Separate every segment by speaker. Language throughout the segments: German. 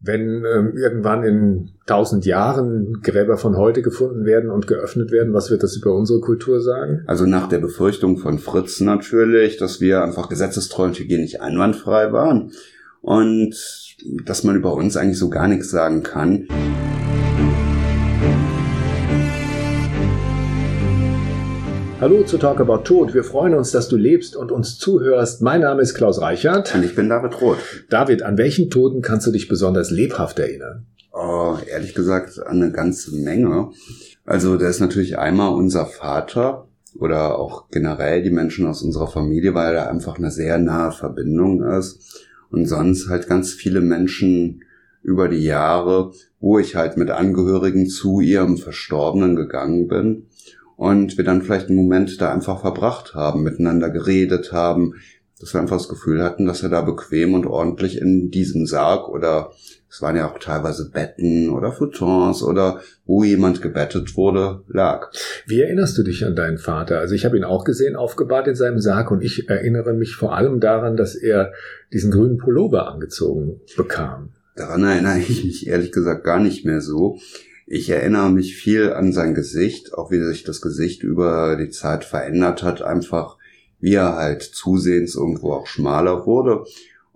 Speaker 1: Wenn ähm, irgendwann in tausend Jahren Gräber von heute gefunden werden und geöffnet werden, was wird das über unsere Kultur sagen?
Speaker 2: Also nach der Befürchtung von Fritz natürlich, dass wir einfach gesetzestreu und hygienisch einwandfrei waren und dass man über uns eigentlich so gar nichts sagen kann.
Speaker 1: Hallo zu Talk About Tod. Wir freuen uns, dass du lebst und uns zuhörst. Mein Name ist Klaus Reichert.
Speaker 2: Und ich bin David Roth.
Speaker 1: David, an welchen Toten kannst du dich besonders lebhaft erinnern?
Speaker 2: Oh, ehrlich gesagt, an eine ganze Menge. Also, da ist natürlich einmal unser Vater oder auch generell die Menschen aus unserer Familie, weil da einfach eine sehr nahe Verbindung ist. Und sonst halt ganz viele Menschen über die Jahre, wo ich halt mit Angehörigen zu ihrem Verstorbenen gegangen bin und wir dann vielleicht einen Moment da einfach verbracht haben, miteinander geredet haben, dass wir einfach das Gefühl hatten, dass er da bequem und ordentlich in diesem Sarg oder es waren ja auch teilweise Betten oder Futons oder wo jemand gebettet wurde, lag.
Speaker 1: Wie erinnerst du dich an deinen Vater? Also ich habe ihn auch gesehen, aufgebahrt in seinem Sarg und ich erinnere mich vor allem daran, dass er diesen grünen Pullover angezogen bekam.
Speaker 2: Daran erinnere ich mich ehrlich gesagt gar nicht mehr so. Ich erinnere mich viel an sein Gesicht, auch wie sich das Gesicht über die Zeit verändert hat, einfach wie er halt zusehends irgendwo auch schmaler wurde.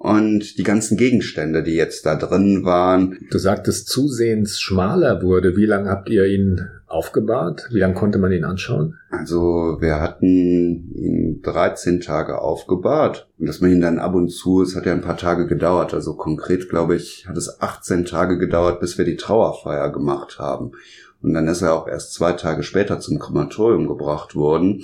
Speaker 2: Und die ganzen Gegenstände, die jetzt da drin waren.
Speaker 1: Du sagtest zusehends schmaler wurde. Wie lange habt ihr ihn aufgebahrt? Wie lange konnte man ihn anschauen?
Speaker 2: Also wir hatten ihn 13 Tage aufgebahrt. Und dass man ihn dann ab und zu, es hat ja ein paar Tage gedauert. Also konkret, glaube ich, hat es 18 Tage gedauert, bis wir die Trauerfeier gemacht haben. Und dann ist er auch erst zwei Tage später zum Krematorium gebracht worden.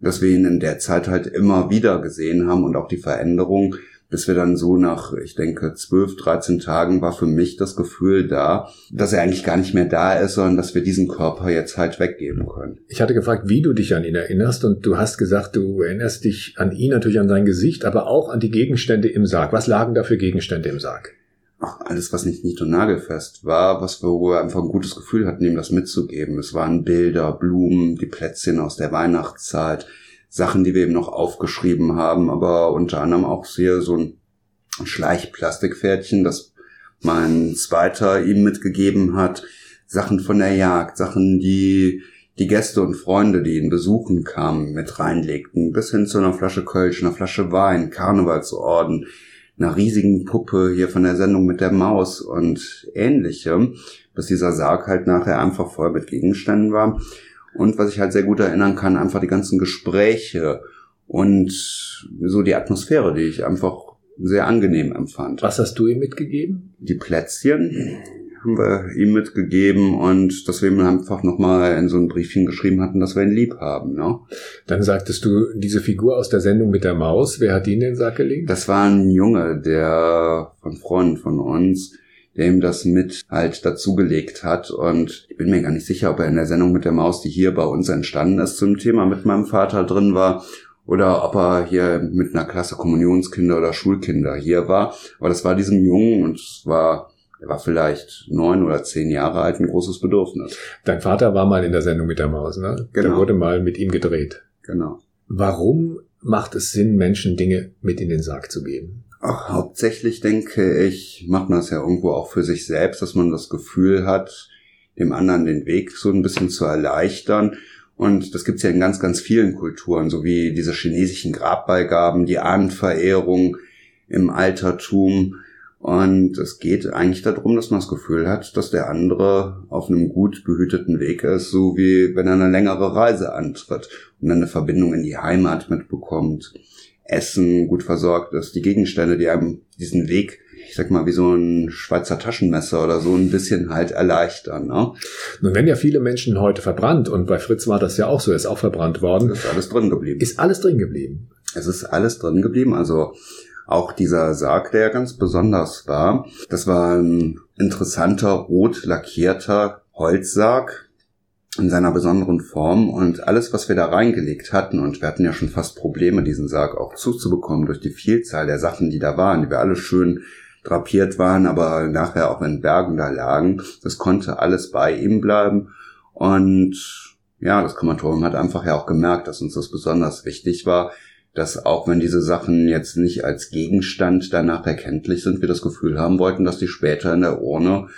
Speaker 2: Dass wir ihn in der Zeit halt immer wieder gesehen haben und auch die Veränderung bis wir dann so nach, ich denke, 12, 13 Tagen war für mich das Gefühl da, dass er eigentlich gar nicht mehr da ist, sondern dass wir diesen Körper jetzt halt weggeben können.
Speaker 1: Ich hatte gefragt, wie du dich an ihn erinnerst und du hast gesagt, du erinnerst dich an ihn natürlich an sein Gesicht, aber auch an die Gegenstände im Sarg. Was lagen da für Gegenstände im Sarg?
Speaker 2: Ach, alles, was nicht nicht und nagelfest war, was wir einfach ein gutes Gefühl hatten, ihm das mitzugeben. Es waren Bilder, Blumen, die Plätzchen aus der Weihnachtszeit, Sachen, die wir eben noch aufgeschrieben haben, aber unter anderem auch sehr so ein Schleichplastikpferdchen, das mein zweiter ihm mitgegeben hat, Sachen von der Jagd, Sachen, die die Gäste und Freunde, die ihn besuchen kamen, mit reinlegten, bis hin zu einer Flasche Kölsch, einer Flasche Wein, Karnevalsorden, einer riesigen Puppe hier von der Sendung mit der Maus und ähnlichem, bis dieser Sarg halt nachher einfach voll mit Gegenständen war. Und was ich halt sehr gut erinnern kann, einfach die ganzen Gespräche und so die Atmosphäre, die ich einfach sehr angenehm empfand.
Speaker 1: Was hast du ihm mitgegeben?
Speaker 2: Die Plätzchen haben wir ihm mitgegeben und dass wir ihm einfach nochmal in so ein Briefchen geschrieben hatten, dass wir ihn lieb haben. Ne?
Speaker 1: Dann sagtest du, diese Figur aus der Sendung mit der Maus, wer hat die in den Sack gelegt?
Speaker 2: Das war ein Junge, der von Freunden von uns, der ihm das mit halt dazugelegt hat. Und ich bin mir gar nicht sicher, ob er in der Sendung mit der Maus, die hier bei uns entstanden ist, zum Thema mit meinem Vater drin war oder ob er hier mit einer Klasse Kommunionskinder oder Schulkinder hier war. Aber das war diesem Jungen und es war, er war vielleicht neun oder zehn Jahre alt, ein großes Bedürfnis.
Speaker 1: Dein Vater war mal in der Sendung mit der Maus, ne? Genau. Da wurde mal mit ihm gedreht.
Speaker 2: Genau.
Speaker 1: Warum macht es Sinn, Menschen Dinge mit in den Sarg zu geben?
Speaker 2: Ach, hauptsächlich denke ich, macht man es ja irgendwo auch für sich selbst, dass man das Gefühl hat, dem anderen den Weg so ein bisschen zu erleichtern. Und das gibt's ja in ganz, ganz vielen Kulturen, so wie diese chinesischen Grabbeigaben, die Ahnenverehrung im Altertum. Und es geht eigentlich darum, dass man das Gefühl hat, dass der andere auf einem gut behüteten Weg ist, so wie wenn er eine längere Reise antritt und dann eine Verbindung in die Heimat mitbekommt. Essen gut versorgt ist, die Gegenstände, die einem diesen Weg, ich sag mal, wie so ein Schweizer Taschenmesser oder so ein bisschen halt erleichtern. Ne?
Speaker 1: Nun werden ja viele Menschen heute verbrannt und bei Fritz war das ja auch so, er ist auch verbrannt worden.
Speaker 2: Ist alles drin geblieben.
Speaker 1: Ist alles drin geblieben.
Speaker 2: Es ist alles drin geblieben, also auch dieser Sarg, der ganz besonders war. Das war ein interessanter, rot lackierter Holzsarg, in seiner besonderen Form. Und alles, was wir da reingelegt hatten, und wir hatten ja schon fast Probleme, diesen Sarg auch zuzubekommen durch die Vielzahl der Sachen, die da waren, die wir alle schön drapiert waren, aber nachher auch in Bergen da lagen, das konnte alles bei ihm bleiben. Und ja, das Krematorium hat einfach ja auch gemerkt, dass uns das besonders wichtig war, dass auch wenn diese Sachen jetzt nicht als Gegenstand danach erkenntlich sind, wir das Gefühl haben wollten, dass die später in der Urne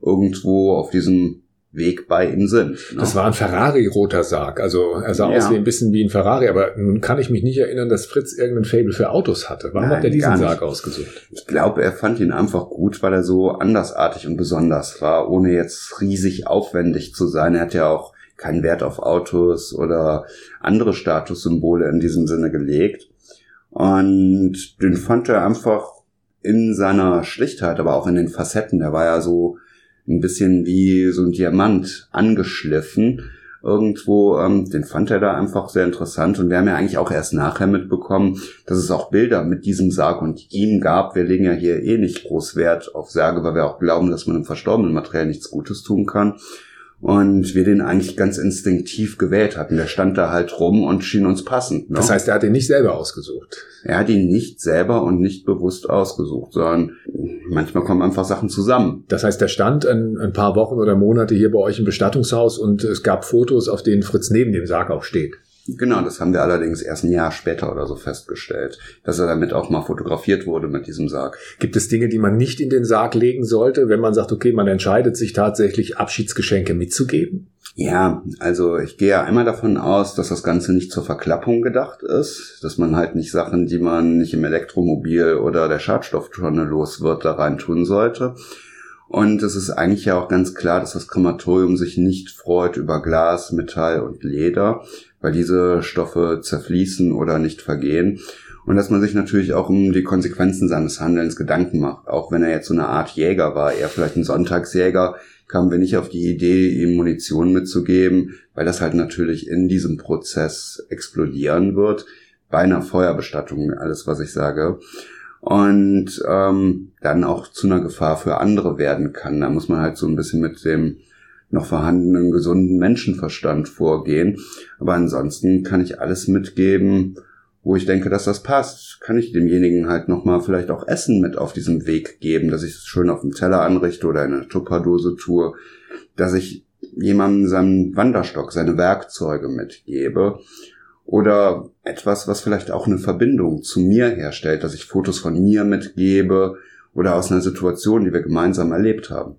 Speaker 2: irgendwo auf diesem Weg bei ihm sind. Ne?
Speaker 1: Das war ein Ferrari-roter Sarg. Also er sah ja. aus wie ein bisschen wie ein Ferrari, aber nun kann ich mich nicht erinnern, dass Fritz irgendein Fable für Autos hatte. Warum Nein, hat er diesen Sarg ausgesucht?
Speaker 2: Ich glaube, er fand ihn einfach gut, weil er so andersartig und besonders war, ohne jetzt riesig aufwendig zu sein. Er hat ja auch keinen Wert auf Autos oder andere Statussymbole in diesem Sinne gelegt. Und den fand er einfach in seiner Schlichtheit, aber auch in den Facetten. Der war ja so ein bisschen wie so ein Diamant angeschliffen irgendwo. Ähm, den fand er da einfach sehr interessant und wir haben ja eigentlich auch erst nachher mitbekommen, dass es auch Bilder mit diesem Sarg und ihm gab. Wir legen ja hier eh nicht groß Wert auf Särge, weil wir auch glauben, dass man im verstorbenen Material nichts Gutes tun kann und wir den eigentlich ganz instinktiv gewählt hatten. Der stand da halt rum und schien uns passend.
Speaker 1: Ne? Das heißt, er hat ihn nicht selber ausgesucht.
Speaker 2: Er hat ihn nicht selber und nicht bewusst ausgesucht, sondern manchmal kommen einfach Sachen zusammen.
Speaker 1: Das heißt, er stand ein, ein paar Wochen oder Monate hier bei euch im Bestattungshaus und es gab Fotos, auf denen Fritz neben dem Sarg auch steht.
Speaker 2: Genau, das haben wir allerdings erst ein Jahr später oder so festgestellt, dass er damit auch mal fotografiert wurde mit diesem Sarg.
Speaker 1: Gibt es Dinge, die man nicht in den Sarg legen sollte, wenn man sagt, okay, man entscheidet sich tatsächlich Abschiedsgeschenke mitzugeben?
Speaker 2: Ja, also ich gehe ja einmal davon aus, dass das Ganze nicht zur Verklappung gedacht ist, dass man halt nicht Sachen, die man nicht im Elektromobil oder der Schadstofftonne los wird, da rein tun sollte. Und es ist eigentlich ja auch ganz klar, dass das Krematorium sich nicht freut über Glas, Metall und Leder, weil diese Stoffe zerfließen oder nicht vergehen. Und dass man sich natürlich auch um die Konsequenzen seines Handelns Gedanken macht. Auch wenn er jetzt so eine Art Jäger war, eher vielleicht ein Sonntagsjäger, kamen wir nicht auf die Idee, ihm Munition mitzugeben, weil das halt natürlich in diesem Prozess explodieren wird. Bei einer Feuerbestattung, alles was ich sage. Und ähm, dann auch zu einer Gefahr für andere werden kann. Da muss man halt so ein bisschen mit dem noch vorhandenen gesunden Menschenverstand vorgehen. Aber ansonsten kann ich alles mitgeben, wo ich denke, dass das passt. Kann ich demjenigen halt nochmal vielleicht auch Essen mit auf diesem Weg geben, dass ich es schön auf dem Teller anrichte oder in eine Tupperdose tue, dass ich jemandem seinen Wanderstock, seine Werkzeuge mitgebe oder etwas, was vielleicht auch eine Verbindung zu mir herstellt, dass ich Fotos von mir mitgebe oder aus einer Situation, die wir gemeinsam erlebt haben.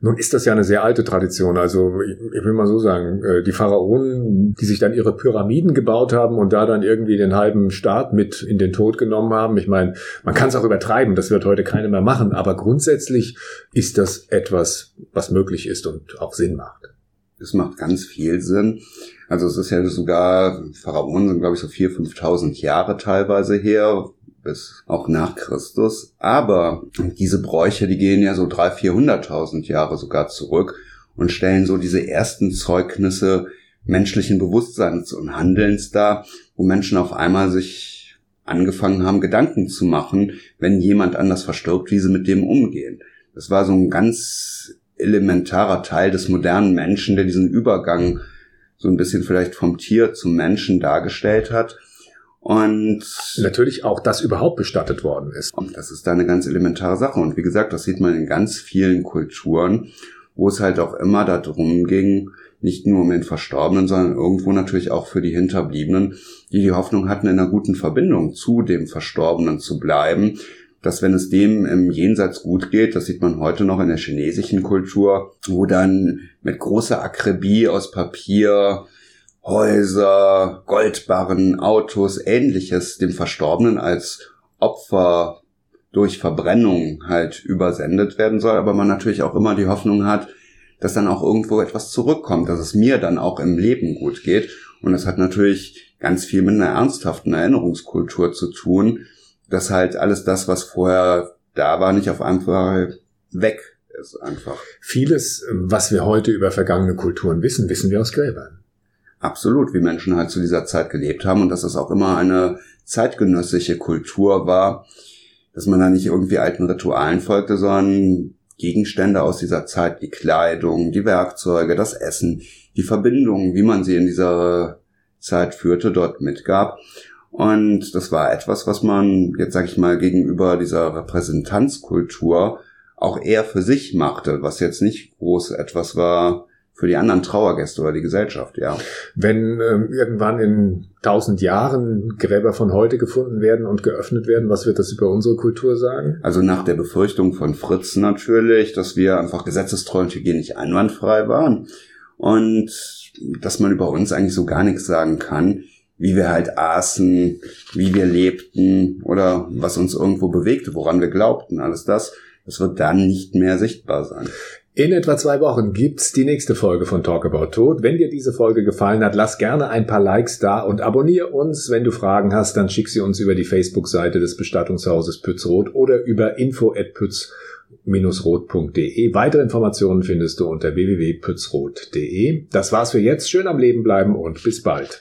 Speaker 1: Nun ist das ja eine sehr alte Tradition. Also ich, will mal so sagen, äh, die Pharaonen, die sich dann ihre Pyramiden gebaut haben und da dann irgendwie den halben Staat mit in den Tod genommen haben. Ich meine, man kann es auch übertreiben, das wird heute keiner mehr machen, aber grundsätzlich ist das etwas, was möglich ist und auch Sinn macht.
Speaker 2: Es macht ganz viel Sinn. Also es ist ja sogar, Pharaonen sind glaube ich so 4.000, 5.000 Jahre teilweise her, bis auch nach Christus. Aber diese Bräuche, die gehen ja so 300.000, 400.000 Jahre sogar zurück und stellen so diese ersten Zeugnisse menschlichen Bewusstseins und Handelns dar, wo Menschen auf einmal sich angefangen haben, Gedanken zu machen, wenn jemand anders verstirbt, wie sie mit dem umgehen. Das war so ein ganz elementarer Teil des modernen Menschen, der diesen Übergang so ein bisschen vielleicht vom Tier zum Menschen dargestellt hat. Und
Speaker 1: natürlich auch das überhaupt bestattet worden ist.
Speaker 2: Und das ist da eine ganz elementare Sache. Und wie gesagt, das sieht man in ganz vielen Kulturen, wo es halt auch immer darum ging, nicht nur um den Verstorbenen, sondern irgendwo natürlich auch für die Hinterbliebenen, die die Hoffnung hatten, in einer guten Verbindung zu dem Verstorbenen zu bleiben, dass wenn es dem im Jenseits gut geht, das sieht man heute noch in der chinesischen Kultur, wo dann mit großer Akribie aus Papier Häuser, Goldbarren, Autos, ähnliches dem Verstorbenen als Opfer durch Verbrennung halt übersendet werden soll, aber man natürlich auch immer die Hoffnung hat, dass dann auch irgendwo etwas zurückkommt, dass es mir dann auch im Leben gut geht. Und das hat natürlich ganz viel mit einer ernsthaften Erinnerungskultur zu tun, dass halt alles das, was vorher da war, nicht auf einmal weg ist einfach.
Speaker 1: Vieles, was wir heute über vergangene Kulturen wissen, wissen wir aus Gräbern.
Speaker 2: Absolut, wie Menschen halt zu dieser Zeit gelebt haben und dass das auch immer eine zeitgenössische Kultur war, dass man da nicht irgendwie alten Ritualen folgte, sondern Gegenstände aus dieser Zeit, die Kleidung, die Werkzeuge, das Essen, die Verbindungen, wie man sie in dieser Zeit führte, dort mitgab. Und das war etwas, was man jetzt sag ich mal gegenüber dieser Repräsentanzkultur auch eher für sich machte, was jetzt nicht groß etwas war, für die anderen Trauergäste oder die Gesellschaft, ja.
Speaker 1: Wenn ähm, irgendwann in tausend Jahren Gräber von heute gefunden werden und geöffnet werden, was wird das über unsere Kultur sagen?
Speaker 2: Also nach der Befürchtung von Fritz natürlich, dass wir einfach gesetzestreu und hygienisch einwandfrei waren und dass man über uns eigentlich so gar nichts sagen kann, wie wir halt aßen, wie wir lebten oder was uns irgendwo bewegte, woran wir glaubten, alles das, das wird dann nicht mehr sichtbar sein.
Speaker 1: In etwa zwei Wochen gibt's die nächste Folge von Talk About Tod. Wenn dir diese Folge gefallen hat, lass gerne ein paar Likes da und abonniere uns. Wenn du Fragen hast, dann schick sie uns über die Facebook-Seite des Bestattungshauses Pützroth oder über info at pütz roth.de. Weitere Informationen findest du unter www.pützroth.de. Das war's für jetzt. Schön am Leben bleiben und bis bald.